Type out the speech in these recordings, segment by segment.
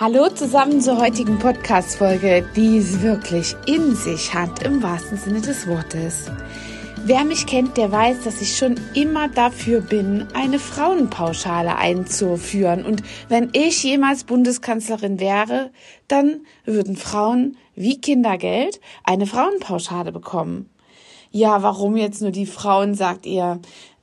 Hallo zusammen zur heutigen Podcast-Folge, die es wirklich in sich hat, im wahrsten Sinne des Wortes. Wer mich kennt, der weiß, dass ich schon immer dafür bin, eine Frauenpauschale einzuführen. Und wenn ich jemals Bundeskanzlerin wäre, dann würden Frauen wie Kindergeld eine Frauenpauschale bekommen. Ja, warum jetzt nur die Frauen, sagt ihr?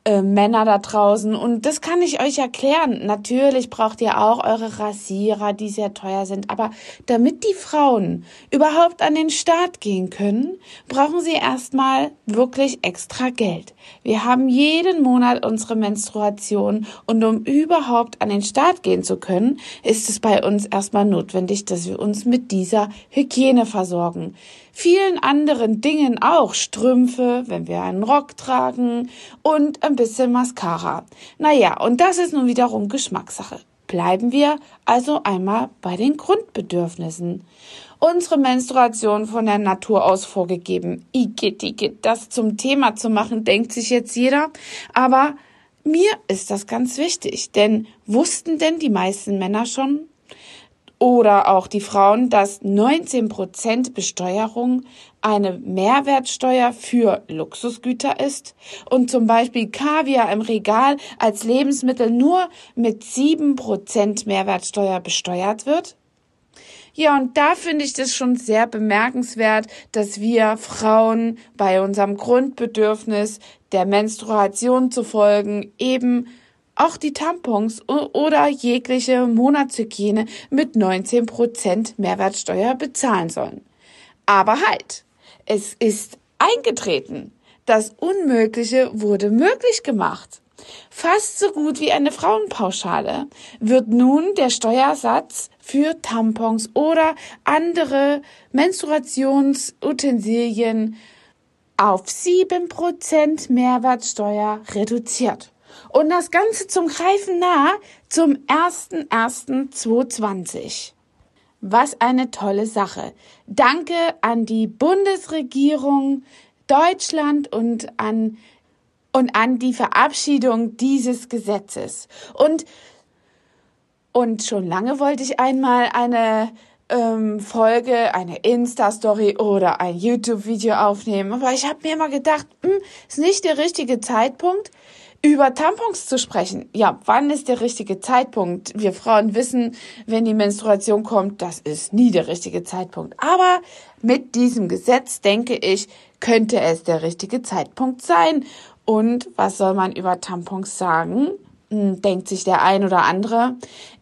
Äh, Männer da draußen. Und das kann ich euch erklären. Natürlich braucht ihr auch eure Rasierer, die sehr teuer sind. Aber damit die Frauen überhaupt an den Start gehen können, brauchen sie erstmal wirklich extra Geld. Wir haben jeden Monat unsere Menstruation und um überhaupt an den Start gehen zu können, ist es bei uns erstmal notwendig, dass wir uns mit dieser Hygiene versorgen vielen anderen Dingen auch. Strümpfe, wenn wir einen Rock tragen und ein bisschen Mascara. Naja, und das ist nun wiederum Geschmackssache. Bleiben wir also einmal bei den Grundbedürfnissen. Unsere Menstruation von der Natur aus vorgegeben. Igitt, igitt, das zum Thema zu machen, denkt sich jetzt jeder. Aber mir ist das ganz wichtig, denn wussten denn die meisten Männer schon, oder auch die Frauen, dass 19 Prozent Besteuerung eine Mehrwertsteuer für Luxusgüter ist und zum Beispiel Kaviar im Regal als Lebensmittel nur mit 7 Prozent Mehrwertsteuer besteuert wird? Ja, und da finde ich das schon sehr bemerkenswert, dass wir Frauen bei unserem Grundbedürfnis der Menstruation zu folgen eben auch die Tampons oder jegliche Monatshygiene mit 19% Mehrwertsteuer bezahlen sollen. Aber halt, es ist eingetreten. Das Unmögliche wurde möglich gemacht. Fast so gut wie eine Frauenpauschale wird nun der Steuersatz für Tampons oder andere Menstruationsutensilien auf 7% Mehrwertsteuer reduziert. Und das Ganze zum Greifen nah zum 01.01.2020. Was eine tolle Sache. Danke an die Bundesregierung Deutschland und an und an die Verabschiedung dieses Gesetzes. Und und schon lange wollte ich einmal eine ähm, Folge, eine Insta-Story oder ein YouTube-Video aufnehmen. Aber ich habe mir immer gedacht, hm, ist nicht der richtige Zeitpunkt über Tampons zu sprechen. Ja, wann ist der richtige Zeitpunkt? Wir Frauen wissen, wenn die Menstruation kommt, das ist nie der richtige Zeitpunkt. Aber mit diesem Gesetz, denke ich, könnte es der richtige Zeitpunkt sein. Und was soll man über Tampons sagen? Hm, denkt sich der ein oder andere.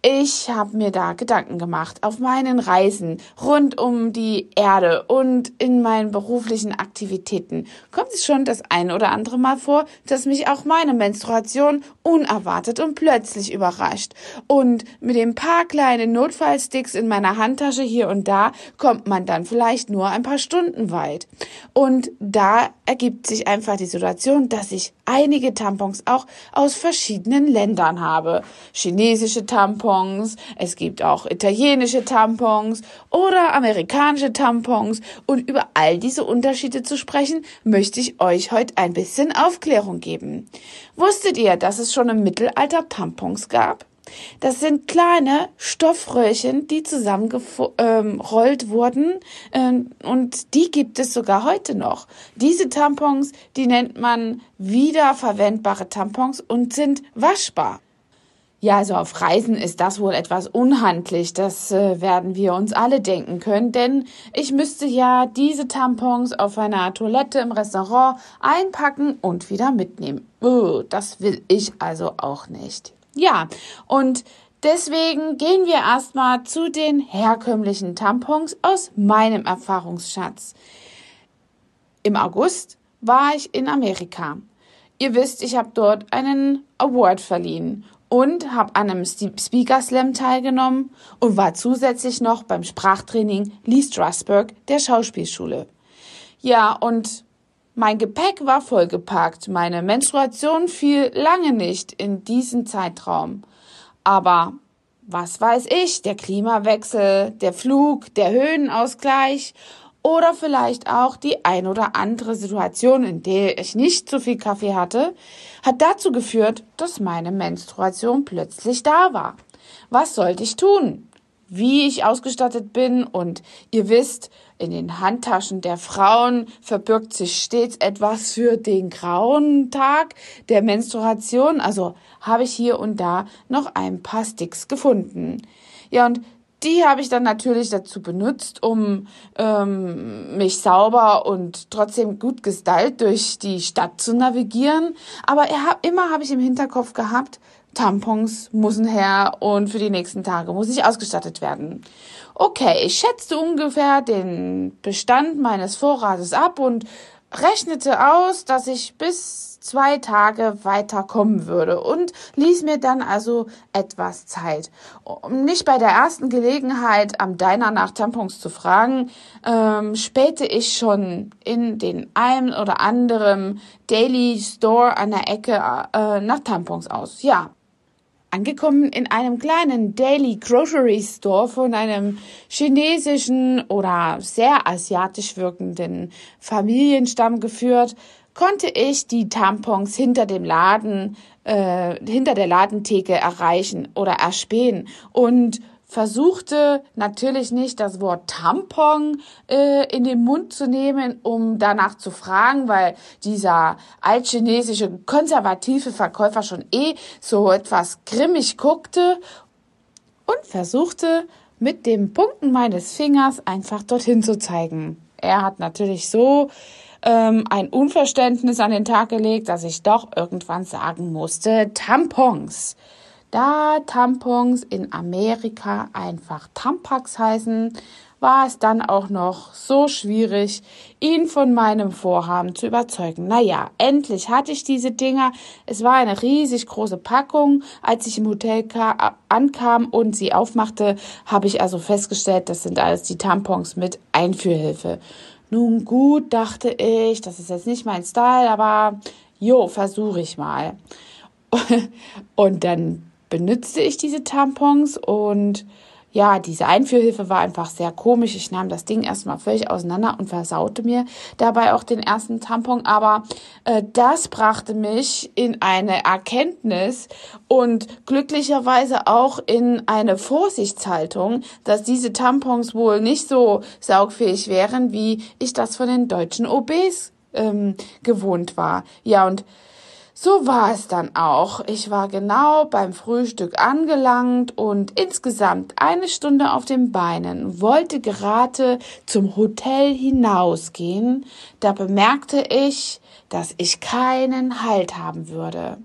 Ich habe mir da Gedanken gemacht auf meinen Reisen rund um die Erde und in meinen beruflichen Aktivitäten. Kommt es schon das ein oder andere Mal vor, dass mich auch meine Menstruation unerwartet und plötzlich überrascht. Und mit den paar kleinen Notfallsticks in meiner Handtasche hier und da kommt man dann vielleicht nur ein paar Stunden weit. Und da ergibt sich einfach die Situation, dass ich einige Tampons auch aus verschiedenen Ländern habe. Chinesische Tampons, es gibt auch italienische Tampons oder amerikanische Tampons. Und über all diese Unterschiede zu sprechen, möchte ich euch heute ein bisschen Aufklärung geben. Wusstet ihr, dass es schon im Mittelalter Tampons gab? Das sind kleine Stoffröhrchen, die zusammengerollt ähm, wurden ähm, und die gibt es sogar heute noch. Diese Tampons, die nennt man wiederverwendbare Tampons und sind waschbar. Ja, also auf Reisen ist das wohl etwas unhandlich. Das äh, werden wir uns alle denken können, denn ich müsste ja diese Tampons auf einer Toilette im Restaurant einpacken und wieder mitnehmen. Oh, das will ich also auch nicht. Ja, und deswegen gehen wir erstmal zu den herkömmlichen Tampons aus meinem Erfahrungsschatz. Im August war ich in Amerika. Ihr wisst, ich habe dort einen Award verliehen und habe an einem Speaker Slam teilgenommen und war zusätzlich noch beim Sprachtraining Lee Strasberg der Schauspielschule. Ja, und mein Gepäck war vollgepackt, meine Menstruation fiel lange nicht in diesen Zeitraum. Aber was weiß ich, der Klimawechsel, der Flug, der Höhenausgleich oder vielleicht auch die ein oder andere Situation, in der ich nicht so viel Kaffee hatte, hat dazu geführt, dass meine Menstruation plötzlich da war. Was sollte ich tun? Wie ich ausgestattet bin und ihr wisst, in den Handtaschen der Frauen verbirgt sich stets etwas für den grauen Tag der Menstruation. Also habe ich hier und da noch ein paar Sticks gefunden. Ja, und die habe ich dann natürlich dazu benutzt, um ähm, mich sauber und trotzdem gut gestylt durch die Stadt zu navigieren. Aber er, immer habe ich im Hinterkopf gehabt, Tampons müssen her und für die nächsten Tage muss ich ausgestattet werden. Okay, ich schätzte ungefähr den Bestand meines Vorrates ab und rechnete aus, dass ich bis zwei Tage weiterkommen würde und ließ mir dann also etwas Zeit. Um nicht bei der ersten Gelegenheit am Diner nach Tampons zu fragen, ähm, spähte ich schon in den einen oder anderen Daily Store an der Ecke äh, nach Tampons aus. Ja, angekommen in einem kleinen Daily Grocery Store von einem chinesischen oder sehr asiatisch wirkenden Familienstamm geführt, konnte ich die Tampons hinter dem Laden, äh, hinter der Ladentheke erreichen oder erspähen. Und versuchte natürlich nicht das Wort Tampon äh, in den Mund zu nehmen, um danach zu fragen, weil dieser altchinesische konservative Verkäufer schon eh so etwas grimmig guckte und versuchte mit dem Punkten meines Fingers einfach dorthin zu zeigen. Er hat natürlich so ähm, ein Unverständnis an den Tag gelegt, dass ich doch irgendwann sagen musste, Tampons. Da Tampons in Amerika einfach Tampax heißen, war es dann auch noch so schwierig, ihn von meinem Vorhaben zu überzeugen. Naja, endlich hatte ich diese Dinger. Es war eine riesig große Packung. Als ich im Hotel ankam und sie aufmachte, habe ich also festgestellt, das sind alles die Tampons mit Einführhilfe. Nun gut, dachte ich, das ist jetzt nicht mein Style, aber jo, versuche ich mal. Und dann benützte ich diese Tampons und ja, diese Einführhilfe war einfach sehr komisch. Ich nahm das Ding erstmal völlig auseinander und versaute mir dabei auch den ersten Tampon. Aber äh, das brachte mich in eine Erkenntnis und glücklicherweise auch in eine Vorsichtshaltung, dass diese Tampons wohl nicht so saugfähig wären, wie ich das von den deutschen OBs ähm, gewohnt war. Ja, und so war es dann auch. Ich war genau beim Frühstück angelangt und insgesamt eine Stunde auf den Beinen, wollte gerade zum Hotel hinausgehen, da bemerkte ich, dass ich keinen Halt haben würde.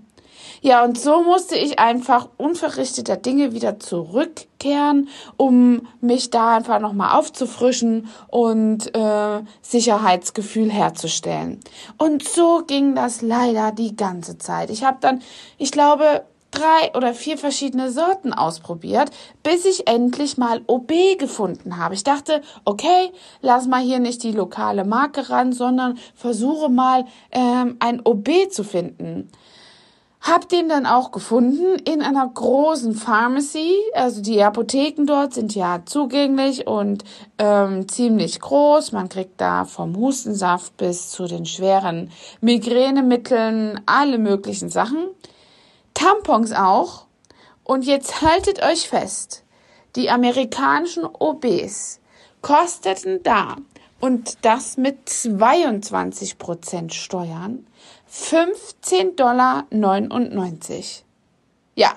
Ja, und so musste ich einfach unverrichteter Dinge wieder zurückkehren, um mich da einfach nochmal aufzufrischen und äh, Sicherheitsgefühl herzustellen. Und so ging das leider die ganze Zeit. Ich habe dann, ich glaube, drei oder vier verschiedene Sorten ausprobiert, bis ich endlich mal OB gefunden habe. Ich dachte, okay, lass mal hier nicht die lokale Marke ran, sondern versuche mal ähm, ein OB zu finden. Hab den dann auch gefunden in einer großen Pharmacy. Also die Apotheken dort sind ja zugänglich und ähm, ziemlich groß. Man kriegt da vom Hustensaft bis zu den schweren Migränemitteln alle möglichen Sachen. Tampons auch. Und jetzt haltet euch fest. Die amerikanischen OBs kosteten da und das mit 22 Prozent Steuern 15,99 Dollar. Ja,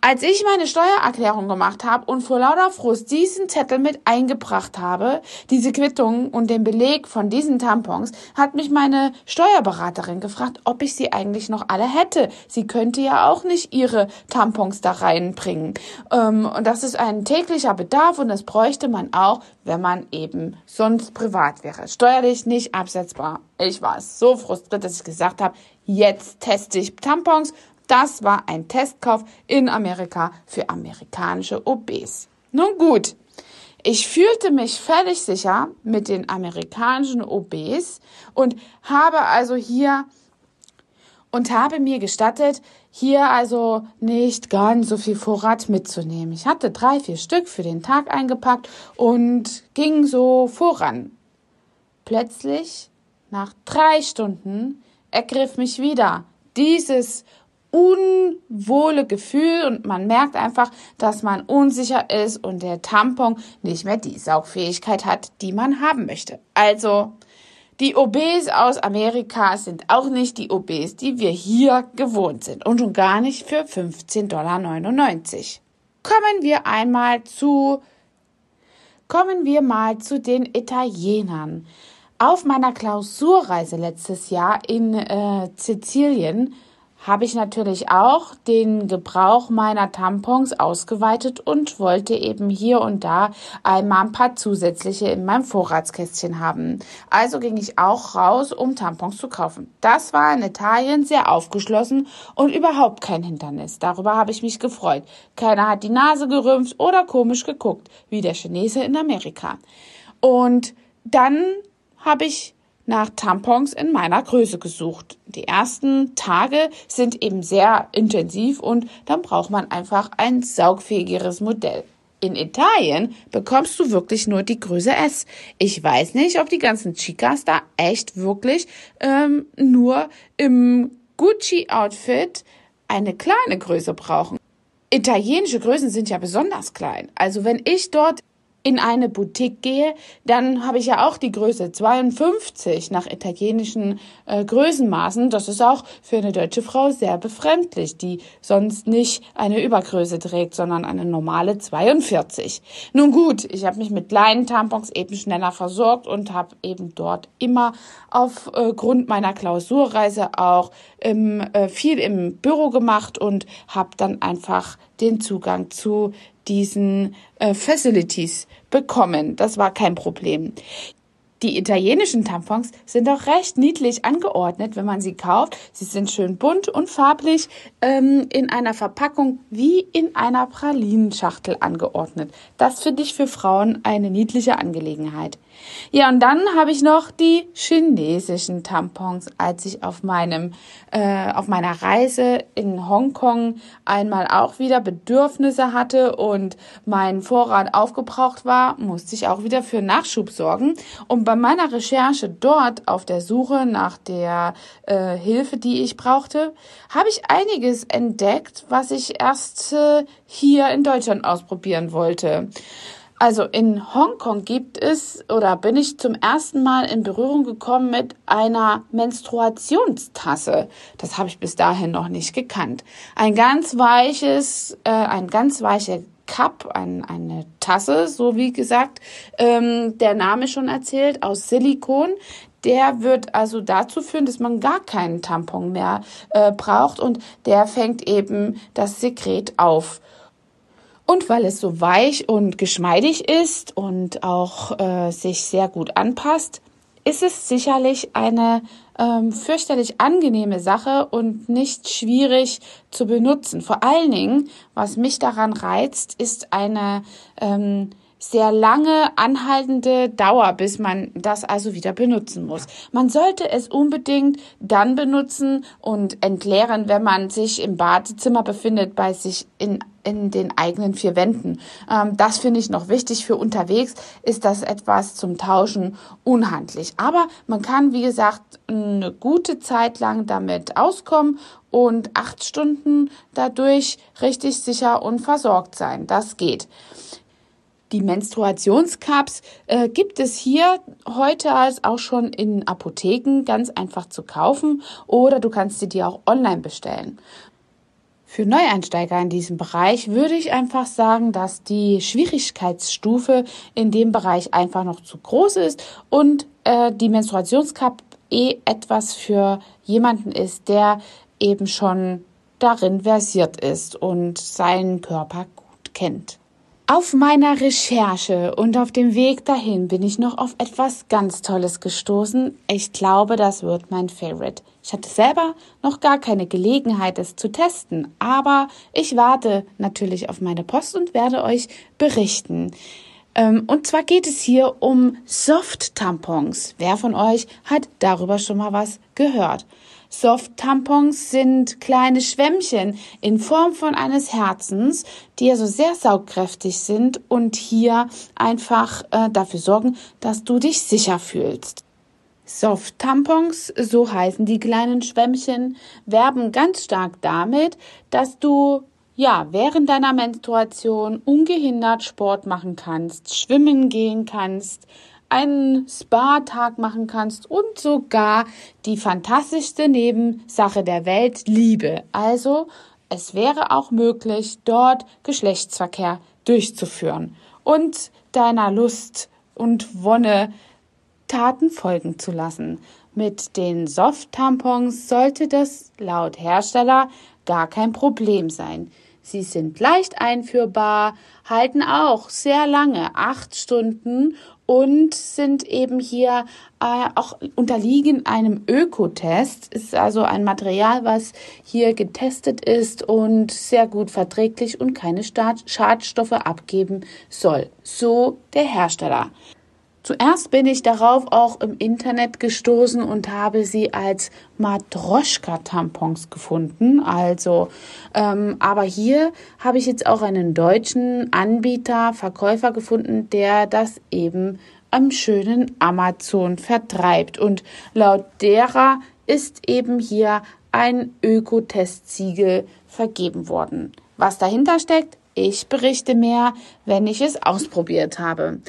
als ich meine Steuererklärung gemacht habe und vor lauter Frust diesen Zettel mit eingebracht habe, diese Quittung und den Beleg von diesen Tampons, hat mich meine Steuerberaterin gefragt, ob ich sie eigentlich noch alle hätte. Sie könnte ja auch nicht ihre Tampons da reinbringen. Ähm, und das ist ein täglicher Bedarf und das bräuchte man auch, wenn man eben sonst privat wäre. Steuerlich nicht absetzbar. Ich war so frustriert, dass ich gesagt habe, jetzt teste ich Tampons das war ein Testkauf in Amerika für amerikanische OBs. Nun gut, ich fühlte mich völlig sicher mit den amerikanischen OBs und habe also hier und habe mir gestattet, hier also nicht ganz so viel Vorrat mitzunehmen. Ich hatte drei, vier Stück für den Tag eingepackt und ging so voran. Plötzlich, nach drei Stunden, ergriff mich wieder dieses unwohle Gefühl und man merkt einfach, dass man unsicher ist und der Tampon nicht mehr die Saugfähigkeit hat, die man haben möchte. Also die OBs aus Amerika sind auch nicht die OBs, die wir hier gewohnt sind und schon gar nicht für 15,99 Dollar. Kommen wir einmal zu, kommen wir mal zu den Italienern. Auf meiner Klausurreise letztes Jahr in äh, Sizilien habe ich natürlich auch den Gebrauch meiner Tampons ausgeweitet und wollte eben hier und da einmal ein paar zusätzliche in meinem Vorratskästchen haben. Also ging ich auch raus, um Tampons zu kaufen. Das war in Italien sehr aufgeschlossen und überhaupt kein Hindernis. Darüber habe ich mich gefreut. Keiner hat die Nase gerümpft oder komisch geguckt, wie der Chinese in Amerika. Und dann habe ich nach Tampons in meiner Größe gesucht. Die ersten Tage sind eben sehr intensiv und dann braucht man einfach ein saugfähigeres Modell. In Italien bekommst du wirklich nur die Größe S. Ich weiß nicht, ob die ganzen Chicas da echt wirklich ähm, nur im Gucci-Outfit eine kleine Größe brauchen. Italienische Größen sind ja besonders klein. Also wenn ich dort in eine Boutique gehe, dann habe ich ja auch die Größe 52 nach italienischen äh, Größenmaßen. Das ist auch für eine deutsche Frau sehr befremdlich, die sonst nicht eine Übergröße trägt, sondern eine normale 42. Nun gut, ich habe mich mit kleinen Tampons eben schneller versorgt und habe eben dort immer aufgrund äh, meiner Klausurreise auch im, äh, viel im Büro gemacht und habe dann einfach den Zugang zu diesen äh, Facilities bekommen. Das war kein Problem. Die italienischen Tampons sind auch recht niedlich angeordnet, wenn man sie kauft. Sie sind schön bunt und farblich ähm, in einer Verpackung wie in einer Pralinenschachtel angeordnet. Das finde ich für Frauen eine niedliche Angelegenheit. Ja, und dann habe ich noch die chinesischen Tampons, als ich auf meinem äh, auf meiner Reise in Hongkong einmal auch wieder Bedürfnisse hatte und mein Vorrat aufgebraucht war, musste ich auch wieder für Nachschub sorgen. Und bei meiner Recherche dort auf der Suche nach der äh, Hilfe, die ich brauchte, habe ich einiges entdeckt, was ich erst äh, hier in Deutschland ausprobieren wollte. Also in Hongkong gibt es oder bin ich zum ersten Mal in Berührung gekommen mit einer Menstruationstasse. Das habe ich bis dahin noch nicht gekannt. Ein ganz weiches, äh, ein ganz weicher Cup, ein, eine Tasse, so wie gesagt, ähm, der Name schon erzählt, aus Silikon. Der wird also dazu führen, dass man gar keinen Tampon mehr äh, braucht und der fängt eben das Sekret auf. Und weil es so weich und geschmeidig ist und auch äh, sich sehr gut anpasst, ist es sicherlich eine ähm, fürchterlich angenehme Sache und nicht schwierig zu benutzen. Vor allen Dingen, was mich daran reizt, ist eine ähm, sehr lange anhaltende Dauer, bis man das also wieder benutzen muss. Man sollte es unbedingt dann benutzen und entleeren, wenn man sich im Badezimmer befindet, bei sich in in den eigenen vier Wänden. Ähm, das finde ich noch wichtig. Für unterwegs ist das etwas zum Tauschen unhandlich. Aber man kann, wie gesagt, eine gute Zeit lang damit auskommen und acht Stunden dadurch richtig sicher und versorgt sein. Das geht. Die Menstruationscups äh, gibt es hier heute als auch schon in Apotheken ganz einfach zu kaufen oder du kannst sie dir auch online bestellen. Für Neueinsteiger in diesem Bereich würde ich einfach sagen, dass die Schwierigkeitsstufe in dem Bereich einfach noch zu groß ist und äh, die Menstruationscup eh etwas für jemanden ist, der eben schon darin versiert ist und seinen Körper gut kennt. Auf meiner Recherche und auf dem Weg dahin bin ich noch auf etwas ganz Tolles gestoßen. Ich glaube, das wird mein Favorite. Ich hatte selber noch gar keine Gelegenheit, es zu testen, aber ich warte natürlich auf meine Post und werde euch berichten. Ähm, und zwar geht es hier um Soft-Tampons. Wer von euch hat darüber schon mal was gehört? Soft-Tampons sind kleine Schwämmchen in Form von eines Herzens, die also sehr saugkräftig sind und hier einfach äh, dafür sorgen, dass du dich sicher fühlst. Soft-Tampons, so heißen die kleinen Schwämmchen, werben ganz stark damit, dass du ja, während deiner Menstruation ungehindert Sport machen kannst, schwimmen gehen kannst, einen Spa-Tag machen kannst und sogar die fantastischste Nebensache der Welt, Liebe. Also, es wäre auch möglich, dort Geschlechtsverkehr durchzuführen und deiner Lust und Wonne Taten folgen zu lassen. Mit den Soft-Tampons sollte das laut Hersteller gar kein Problem sein. Sie sind leicht einführbar, halten auch sehr lange, acht Stunden und sind eben hier äh, auch unterliegen einem Ökotest. Ist also ein Material, was hier getestet ist und sehr gut verträglich und keine Schadstoffe abgeben soll. So der Hersteller. Zuerst bin ich darauf auch im Internet gestoßen und habe sie als Matroschka-Tampons gefunden. Also, ähm, aber hier habe ich jetzt auch einen deutschen Anbieter, Verkäufer gefunden, der das eben am schönen Amazon vertreibt. Und laut derer ist eben hier ein Ökotestsiegel vergeben worden. Was dahinter steckt, ich berichte mehr, wenn ich es ausprobiert habe.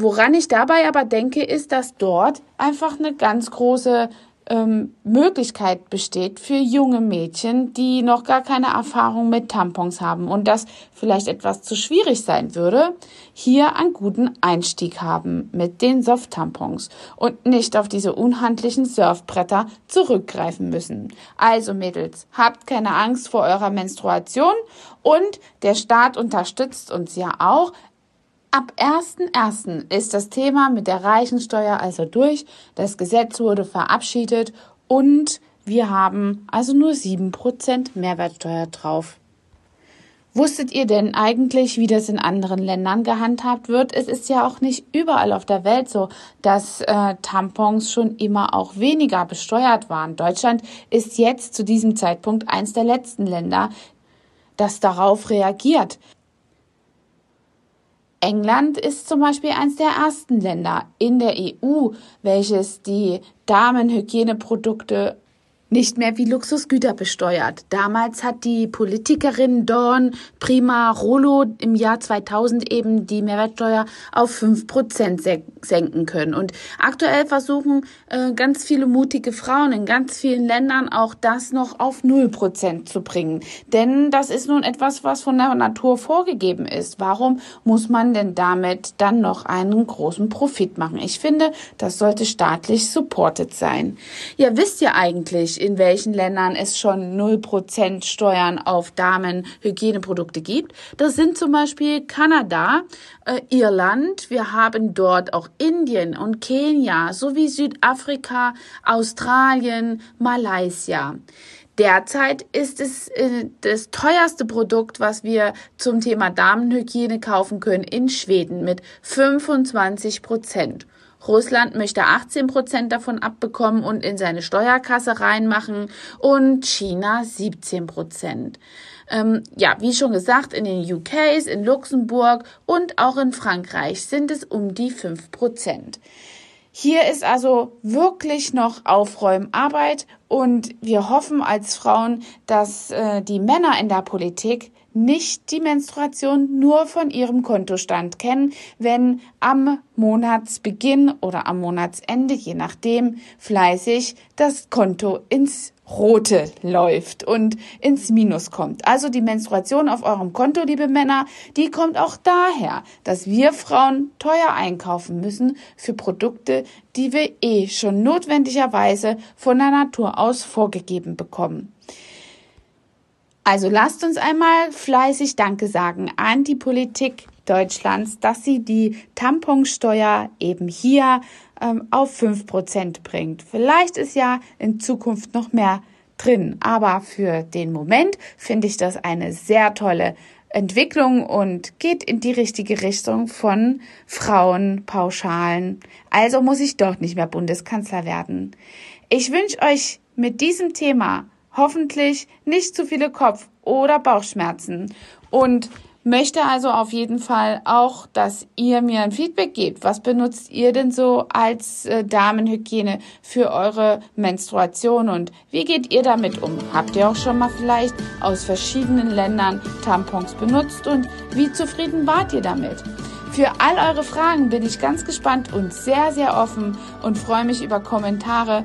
Woran ich dabei aber denke, ist, dass dort einfach eine ganz große ähm, Möglichkeit besteht für junge Mädchen, die noch gar keine Erfahrung mit Tampons haben und das vielleicht etwas zu schwierig sein würde, hier einen guten Einstieg haben mit den Soft-Tampons und nicht auf diese unhandlichen Surfbretter zurückgreifen müssen. Also Mädels, habt keine Angst vor eurer Menstruation und der Staat unterstützt uns ja auch. Ab 1.1. ist das Thema mit der Reichensteuer also durch. Das Gesetz wurde verabschiedet und wir haben also nur 7% Mehrwertsteuer drauf. Wusstet ihr denn eigentlich, wie das in anderen Ländern gehandhabt wird? Es ist ja auch nicht überall auf der Welt so, dass äh, Tampons schon immer auch weniger besteuert waren. Deutschland ist jetzt zu diesem Zeitpunkt eins der letzten Länder, das darauf reagiert. England ist zum Beispiel eines der ersten Länder in der EU, welches die Damenhygieneprodukte nicht mehr wie Luxusgüter besteuert. Damals hat die Politikerin Dawn Prima Rolo im Jahr 2000 eben die Mehrwertsteuer auf fünf Prozent senken können. Und aktuell versuchen äh, ganz viele mutige Frauen in ganz vielen Ländern auch das noch auf null Prozent zu bringen. Denn das ist nun etwas, was von der Natur vorgegeben ist. Warum muss man denn damit dann noch einen großen Profit machen? Ich finde, das sollte staatlich supported sein. Ja, wisst ihr eigentlich, in welchen Ländern es schon 0% Steuern auf Damenhygieneprodukte gibt. Das sind zum Beispiel Kanada, äh, Irland, wir haben dort auch Indien und Kenia sowie Südafrika, Australien, Malaysia. Derzeit ist es äh, das teuerste Produkt, was wir zum Thema Damenhygiene kaufen können in Schweden mit 25 Prozent. Russland möchte 18 Prozent davon abbekommen und in seine Steuerkasse reinmachen und China 17 Prozent. Ähm, ja, wie schon gesagt, in den UKs, in Luxemburg und auch in Frankreich sind es um die 5 Prozent. Hier ist also wirklich noch Aufräumarbeit und wir hoffen als Frauen, dass äh, die Männer in der Politik nicht die Menstruation nur von ihrem Kontostand kennen, wenn am Monatsbeginn oder am Monatsende, je nachdem, fleißig das Konto ins Rote läuft und ins Minus kommt. Also die Menstruation auf eurem Konto, liebe Männer, die kommt auch daher, dass wir Frauen teuer einkaufen müssen für Produkte, die wir eh schon notwendigerweise von der Natur aus vorgegeben bekommen. Also lasst uns einmal fleißig Danke sagen an die Politik Deutschlands, dass sie die Tamponsteuer eben hier ähm, auf fünf Prozent bringt. Vielleicht ist ja in Zukunft noch mehr drin, aber für den Moment finde ich das eine sehr tolle Entwicklung und geht in die richtige Richtung von Frauenpauschalen. Also muss ich doch nicht mehr Bundeskanzler werden. Ich wünsche euch mit diesem Thema hoffentlich nicht zu viele Kopf- oder Bauchschmerzen und Möchte also auf jeden Fall auch, dass ihr mir ein Feedback gebt. Was benutzt ihr denn so als äh, Damenhygiene für eure Menstruation und wie geht ihr damit um? Habt ihr auch schon mal vielleicht aus verschiedenen Ländern Tampons benutzt und wie zufrieden wart ihr damit? Für all eure Fragen bin ich ganz gespannt und sehr, sehr offen und freue mich über Kommentare